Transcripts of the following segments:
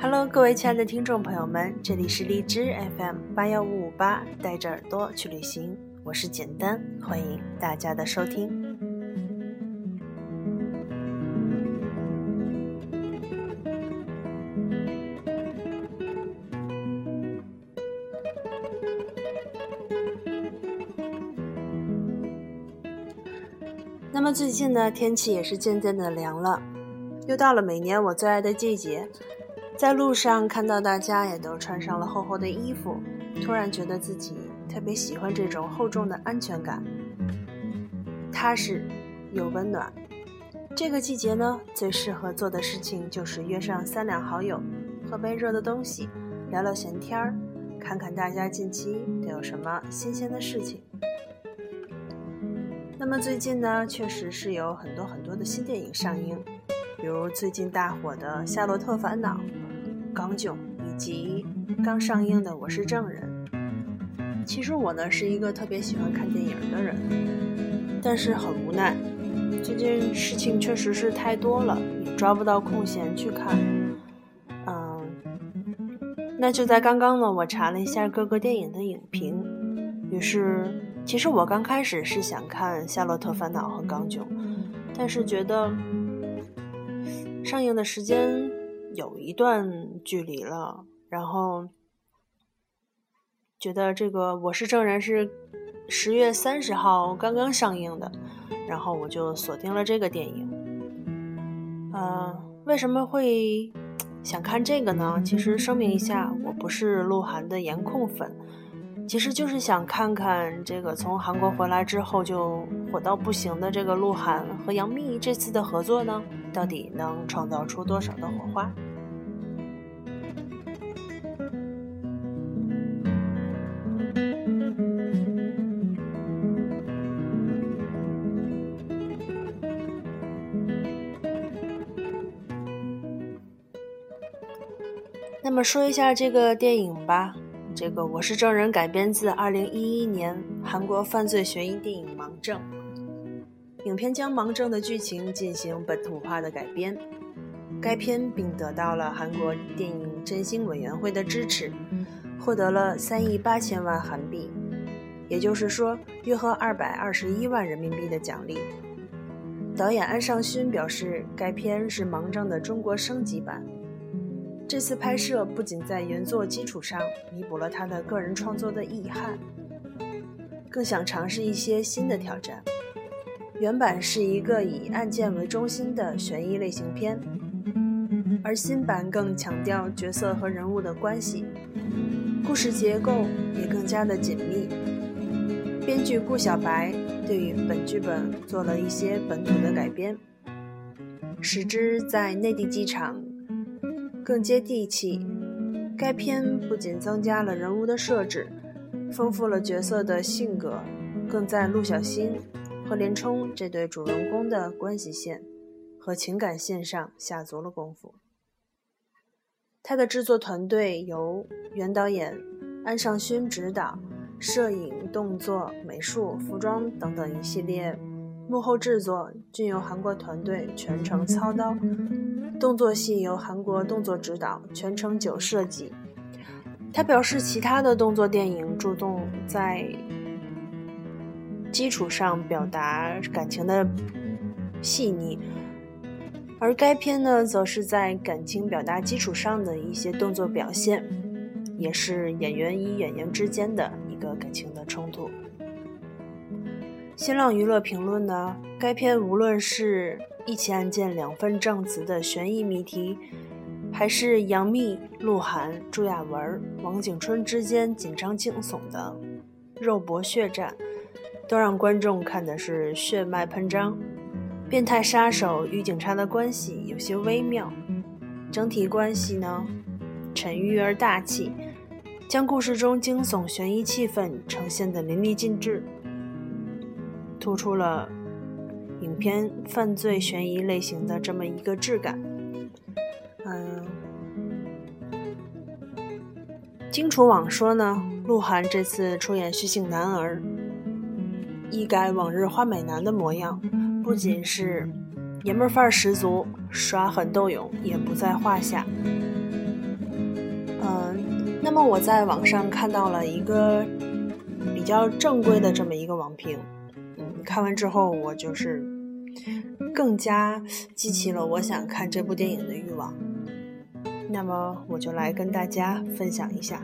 Hello，各位亲爱的听众朋友们，这里是荔枝 FM 八幺五五八，带着耳朵去旅行，我是简单，欢迎大家的收听。那么最近呢，天气也是渐渐的凉了，又到了每年我最爱的季节。在路上看到大家也都穿上了厚厚的衣服，突然觉得自己特别喜欢这种厚重的安全感，踏实又温暖。这个季节呢，最适合做的事情就是约上三两好友，喝杯热的东西，聊聊闲天儿，看看大家近期都有什么新鲜的事情。那么最近呢，确实是有很多很多的新电影上映，比如最近大火的《夏洛特烦恼》。港囧以及刚上映的《我是证人》，其实我呢是一个特别喜欢看电影的人，但是很无奈，最近事情确实是太多了，也抓不到空闲去看。嗯，那就在刚刚呢，我查了一下各个电影的影评，于是，其实我刚开始是想看《夏洛特烦恼》和《港囧》，但是觉得上映的时间。有一段距离了，然后觉得这个《我是证人》是十月三十号刚刚上映的，然后我就锁定了这个电影。呃，为什么会想看这个呢？其实声明一下，我不是鹿晗的颜控粉，其实就是想看看这个从韩国回来之后就火到不行的这个鹿晗和杨幂这次的合作呢。到底能创造出多少的火花？那么说一下这个电影吧。这个《我是证人》改编自2011年韩国犯罪悬疑电影《盲证》。影片将《盲证》的剧情进行本土化的改编，该片并得到了韩国电影振兴委员会的支持，获得了三亿八千万韩币，也就是说约合二百二十一万人民币的奖励。导演安尚勋表示，该片是《盲证》的中国升级版。这次拍摄不仅在原作基础上弥补了他的个人创作的遗憾，更想尝试一些新的挑战。原版是一个以案件为中心的悬疑类型片，而新版更强调角色和人物的关系，故事结构也更加的紧密。编剧顾小白对于本剧本做了一些本土的改编，使之在内地机场更接地气。该片不仅增加了人物的设置，丰富了角色的性格，更在陆小新。和连冲这对主人公的关系线和情感线上下足了功夫。他的制作团队由原导演安尚勋执导，摄影、动作、美术、服装等等一系列幕后制作均由韩国团队全程操刀，动作戏由韩国动作指导全程九设计。他表示，其他的动作电影注重在。基础上表达感情的细腻，而该片呢，则是在感情表达基础上的一些动作表现，也是演员与演员之间的一个感情的冲突。新浪娱乐评论呢，该片无论是一起案件两份证词的悬疑谜题，还是杨幂、鹿晗、朱亚文、王景春之间紧张惊悚的肉搏血战。都让观众看的是血脉喷张，变态杀手与警察的关系有些微妙，整体关系呢沉郁而大气，将故事中惊悚悬疑气氛呈现的淋漓尽致，突出了影片犯罪悬疑类型的这么一个质感。嗯，荆楚网说呢，鹿晗这次出演徐姓男儿，一改往日花美男的模样，不仅是爷们范儿十足，耍狠斗勇也不在话下。嗯，那么我在网上看到了一个比较正规的这么一个网评，嗯，看完之后我就是更加激起了我想看这部电影的欲望。那么我就来跟大家分享一下。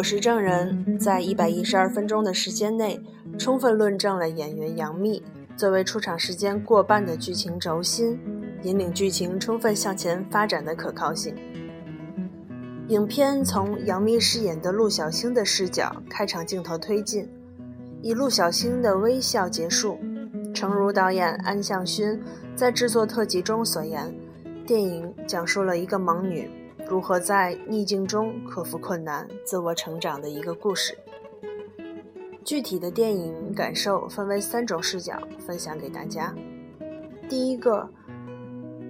《我是证人》在一百一十二分钟的时间内，充分论证了演员杨幂。作为出场时间过半的剧情轴心，引领剧情充分向前发展的可靠性。影片从杨幂饰演的陆小星的视角开场镜头推进，以陆小星的微笑结束。诚如导演安向勋在制作特辑中所言，电影讲述了一个盲女如何在逆境中克服困难、自我成长的一个故事。具体的电影感受分为三种视角，分享给大家。第一个，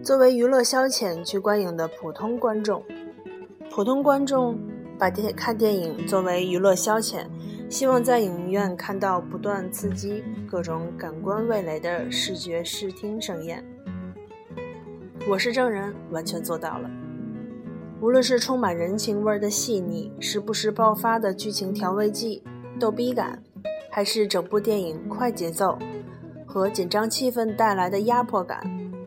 作为娱乐消遣去观影的普通观众，普通观众把电看电影作为娱乐消遣，希望在影院看到不断刺激各种感官味蕾的视觉视听盛宴。我是证人，完全做到了。无论是充满人情味的细腻，时不时爆发的剧情调味剂。逗逼感，还是整部电影快节奏和紧张气氛带来的压迫感，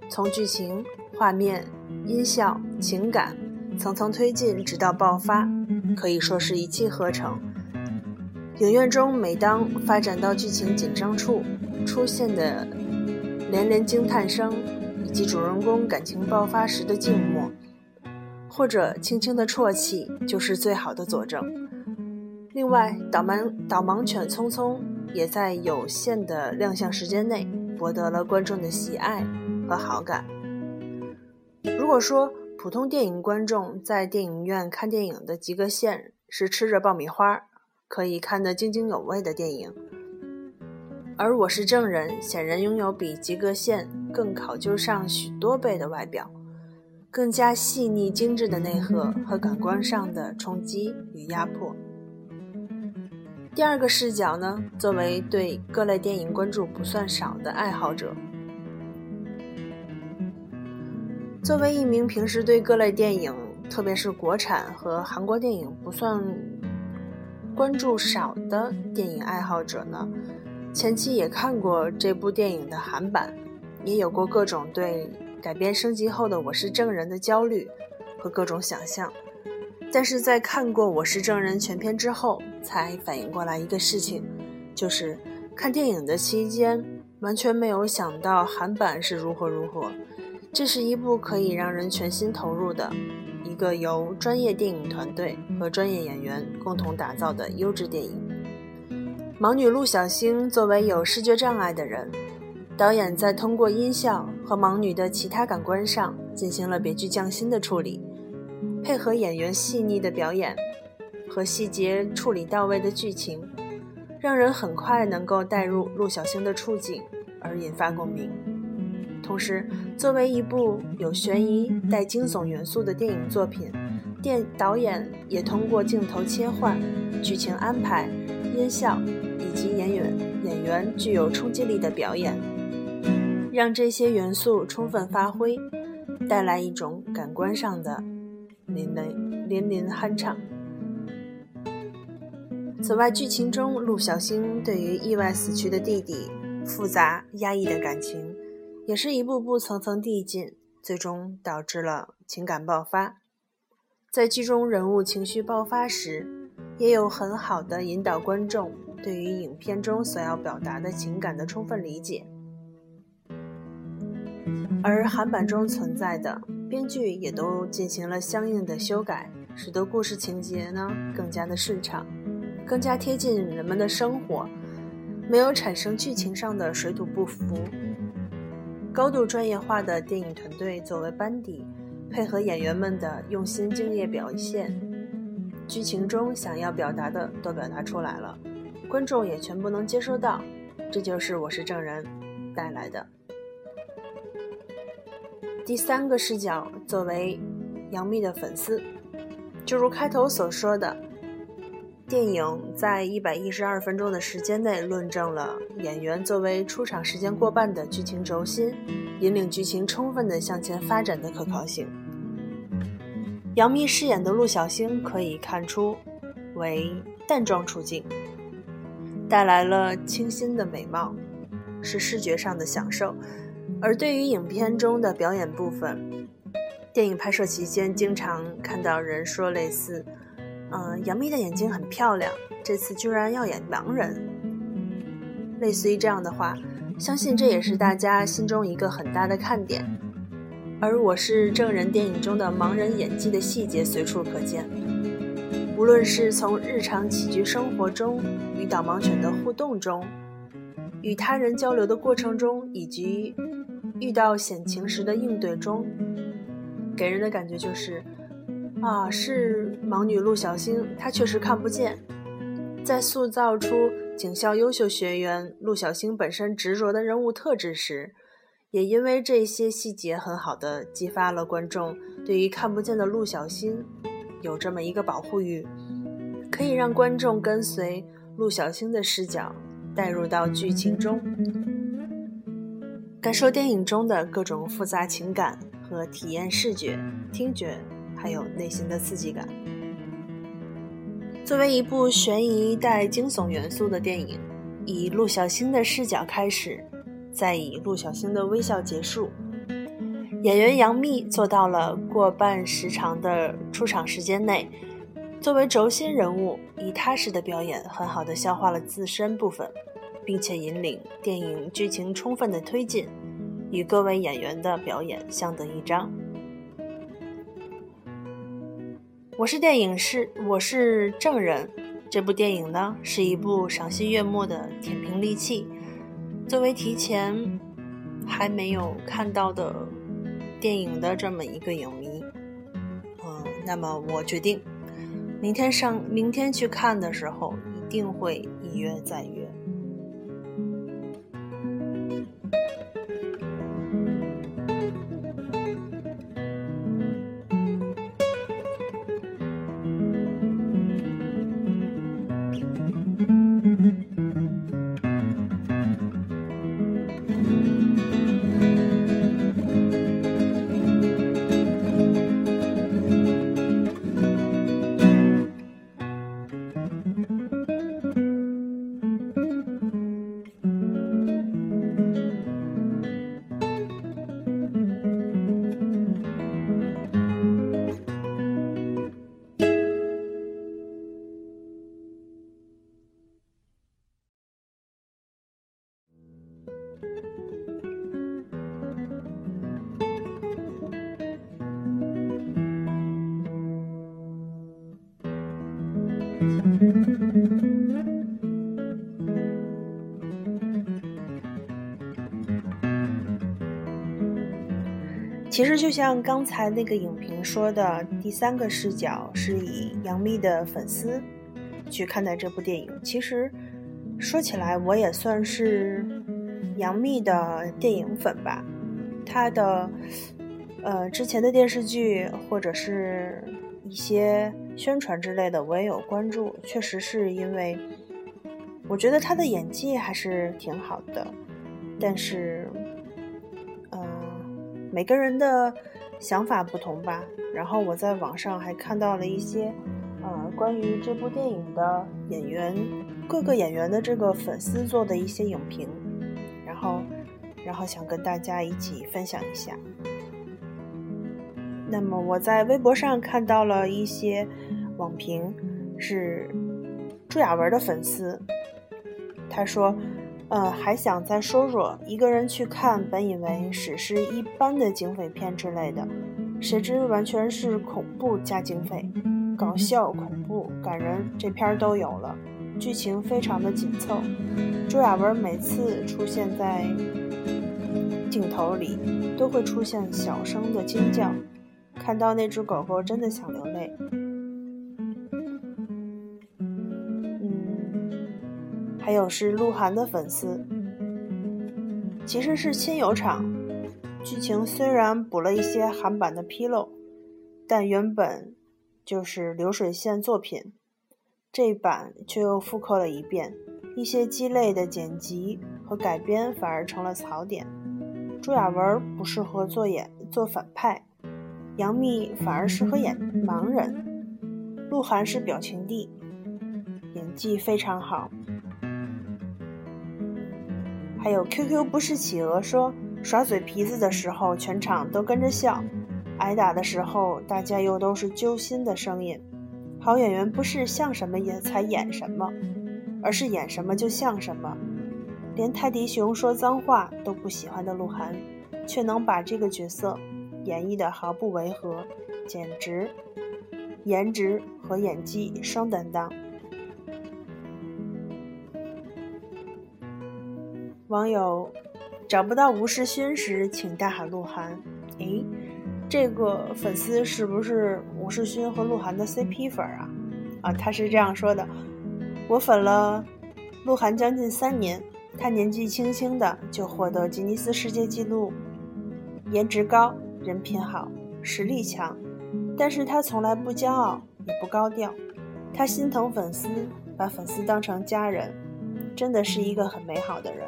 从剧情、画面、音效、情感层层推进，直到爆发，可以说是一气呵成。影院中每当发展到剧情紧张处，出现的连连惊叹声，以及主人公感情爆发时的静默，或者轻轻的啜泣，就是最好的佐证。另外，导盲导盲犬匆匆也在有限的亮相时间内博得了观众的喜爱和好感。如果说普通电影观众在电影院看电影的及格线是吃着爆米花可以看得津津有味的电影，而我是证人，显然拥有比及格线更考究上许多倍的外表，更加细腻精致的内核和感官上的冲击与压迫。第二个视角呢，作为对各类电影关注不算少的爱好者，作为一名平时对各类电影，特别是国产和韩国电影不算关注少的电影爱好者呢，前期也看过这部电影的韩版，也有过各种对改编升级后的《我是证人》的焦虑和各种想象。但是在看过《我是证人》全片之后，才反应过来一个事情，就是看电影的期间完全没有想到韩版是如何如何。这是一部可以让人全心投入的一个由专业电影团队和专业演员共同打造的优质电影。盲女陆小星作为有视觉障碍的人，导演在通过音效和盲女的其他感官上进行了别具匠心的处理。配合演员细腻的表演和细节处理到位的剧情，让人很快能够带入陆小星的处境而引发共鸣。同时，作为一部有悬疑带惊悚元素的电影作品，电导演也通过镜头切换、剧情安排、音效以及演员演员具有冲击力的表演，让这些元素充分发挥，带来一种感官上的。淋漓淋漓酣畅。此外，剧情中陆小星对于意外死去的弟弟复杂压抑的感情，也是一步步层层递进，最终导致了情感爆发。在剧中人物情绪爆发时，也有很好的引导观众对于影片中所要表达的情感的充分理解。而韩版中存在的。编剧也都进行了相应的修改，使得故事情节呢更加的顺畅。更加贴近人们的生活，没有产生剧情上的水土不服。高度专业化的电影团队作为班底，配合演员们的用心敬业表现，剧情中想要表达的都表达出来了，观众也全部能接收到。这就是我是证人带来的第三个视角。作为杨幂的粉丝，就如开头所说的，电影在一百一十二分钟的时间内，论证了演员作为出场时间过半的剧情轴心，引领剧情充分的向前发展的可靠性。杨幂饰演的陆小星可以看出为淡妆出镜。带来了清新的美貌，是视觉上的享受。而对于影片中的表演部分，电影拍摄期间经常看到人说类似：“嗯，杨幂的眼睛很漂亮，这次居然要演盲人。”类似于这样的话，相信这也是大家心中一个很大的看点。而我是证人，电影中的盲人演技的细节随处可见。无论是从日常起居生活中与导盲犬的互动中，与他人交流的过程中，以及遇到险情时的应对中，给人的感觉就是，啊，是盲女陆小星，她确实看不见。在塑造出警校优秀学员陆小星本身执着的人物特质时，也因为这些细节很好的激发了观众对于看不见的陆小星。有这么一个保护欲，可以让观众跟随陆小星的视角带入到剧情中，感受电影中的各种复杂情感和体验视觉、听觉，还有内心的刺激感。作为一部悬疑带惊悚元素的电影，以陆小星的视角开始，再以陆小星的微笑结束。演员杨幂做到了过半时长的出场时间内，作为轴心人物，以踏实的表演，很好的消化了自身部分，并且引领电影剧情充分的推进，与各位演员的表演相得益彰。我是电影是我是证人，这部电影呢是一部赏心悦目的甜评利器。作为提前还没有看到的。电影的这么一个影迷，嗯，那么我决定，明天上明天去看的时候，一定会一约再约。其实就像刚才那个影评说的，第三个视角是以杨幂的粉丝去看待这部电影。其实说起来，我也算是杨幂的电影粉吧。她的呃之前的电视剧或者是一些宣传之类的，我也有关注。确实是因为我觉得她的演技还是挺好的，但是。每个人的想法不同吧。然后我在网上还看到了一些，呃，关于这部电影的演员各个演员的这个粉丝做的一些影评，然后，然后想跟大家一起分享一下。那么我在微博上看到了一些网评，是朱亚文的粉丝，他说。呃，还想再说说，一个人去看，本以为史诗一般的警匪片之类的，谁知完全是恐怖加警匪，搞笑、恐怖、感人，这片儿都有了。剧情非常的紧凑。朱亚文每次出现在镜头里，都会出现小声的惊叫，看到那只狗狗真的想流泪。还有是鹿晗的粉丝，其实是亲友场。剧情虽然补了一些韩版的纰漏，但原本就是流水线作品，这版却又复刻了一遍。一些鸡肋的剪辑和改编反而成了槽点。朱亚文不适合做演做反派，杨幂反而适合演盲人，鹿晗是表情帝，演技非常好。还有 QQ 不是企鹅说。耍嘴皮子的时候，全场都跟着笑；挨打的时候，大家又都是揪心的声音。好演员不是像什么也才演什么，而是演什么就像什么。连泰迪熊说脏话都不喜欢的鹿晗，却能把这个角色演绎的毫不违和，简直颜值和演技双担当。网友。找不到吴世勋时，请大喊鹿晗。诶，这个粉丝是不是吴世勋和鹿晗的 CP 粉啊？啊，他是这样说的：我粉了鹿晗将近三年，他年纪轻轻的就获得吉尼斯世界纪录，颜值高，人品好，实力强，但是他从来不骄傲，也不高调，他心疼粉丝，把粉丝当成家人，真的是一个很美好的人。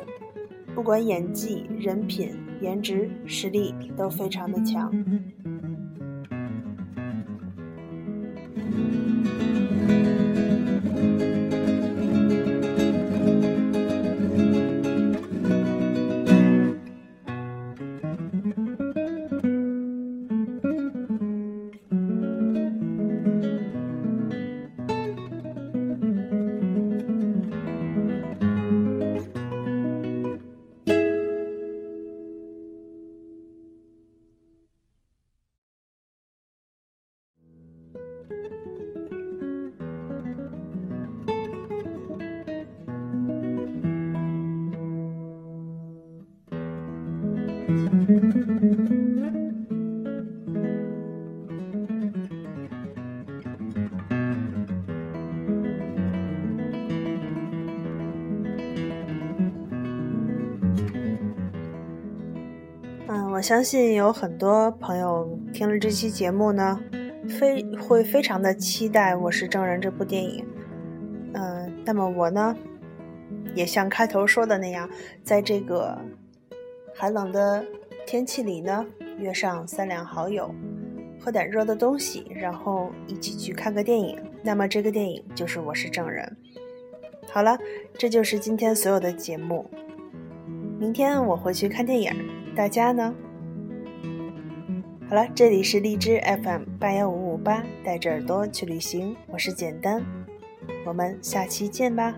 不管演技、人品、颜值、实力都非常的强。嗯，我相信有很多朋友听了这期节目呢，非会非常的期待《我是证人》这部电影。嗯，那么我呢，也像开头说的那样，在这个。寒冷的天气里呢，约上三两好友，喝点热的东西，然后一起去看个电影。那么这个电影就是《我是证人》。好了，这就是今天所有的节目。明天我会去看电影，大家呢？好了，这里是荔枝 FM 八幺五五八，带着耳朵去旅行，我是简单，我们下期见吧。